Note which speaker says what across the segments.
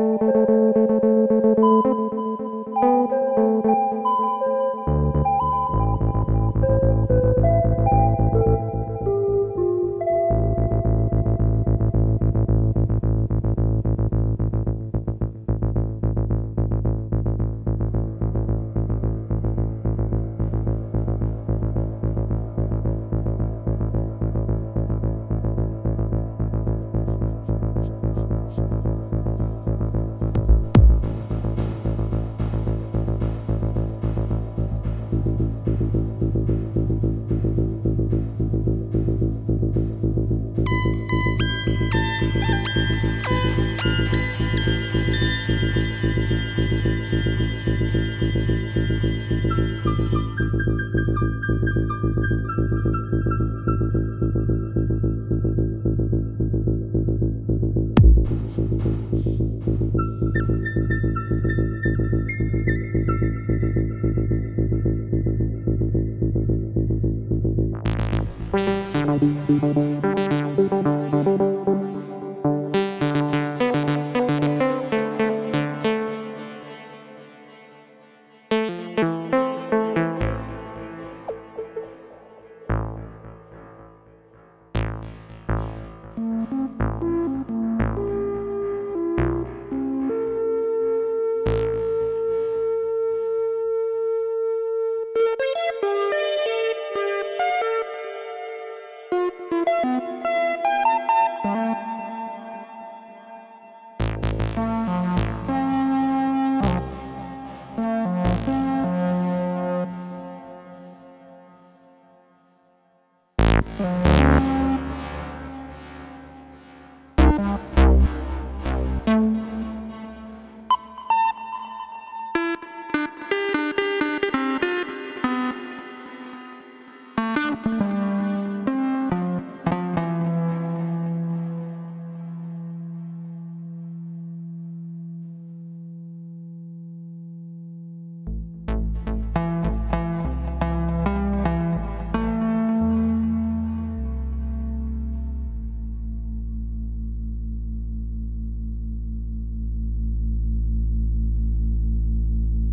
Speaker 1: Thank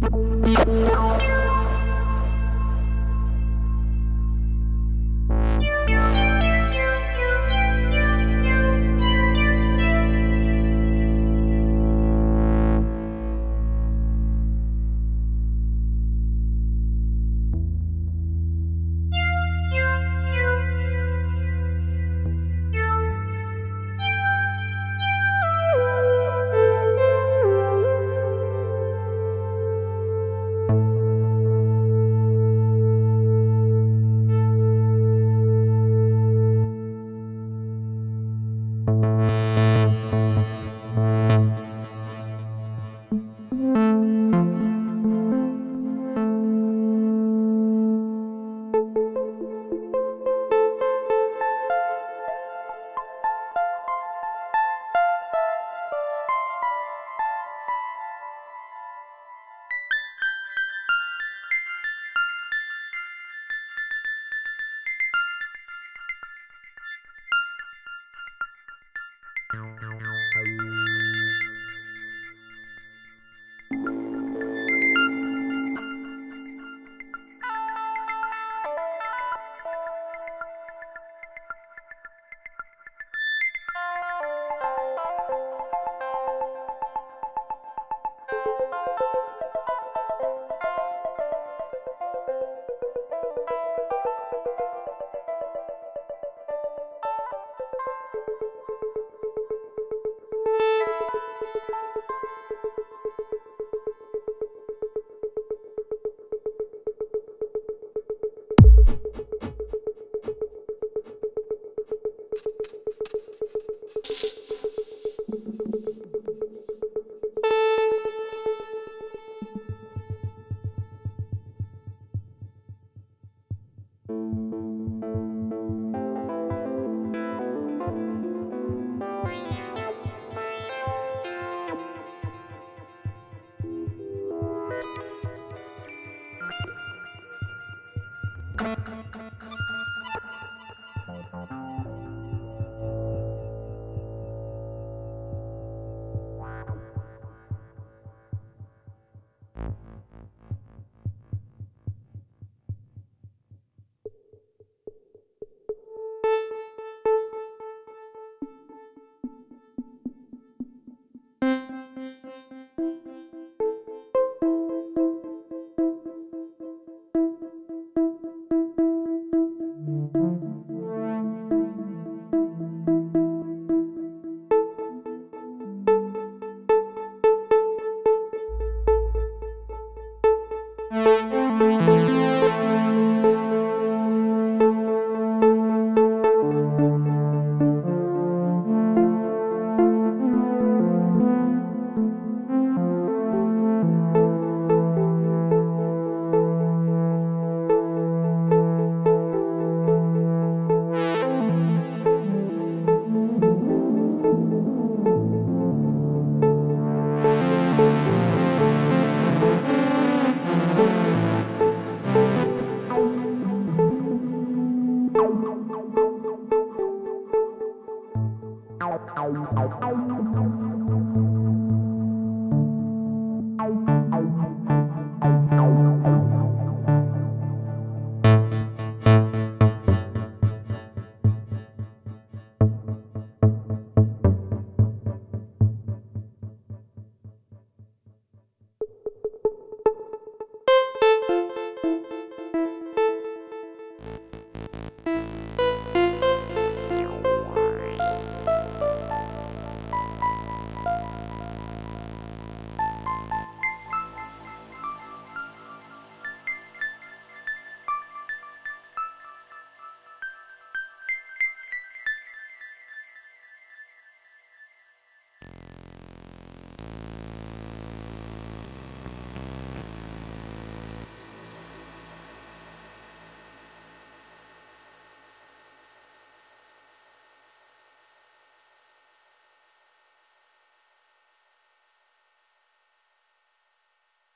Speaker 1: you Ow, ow, ow, ow, ow.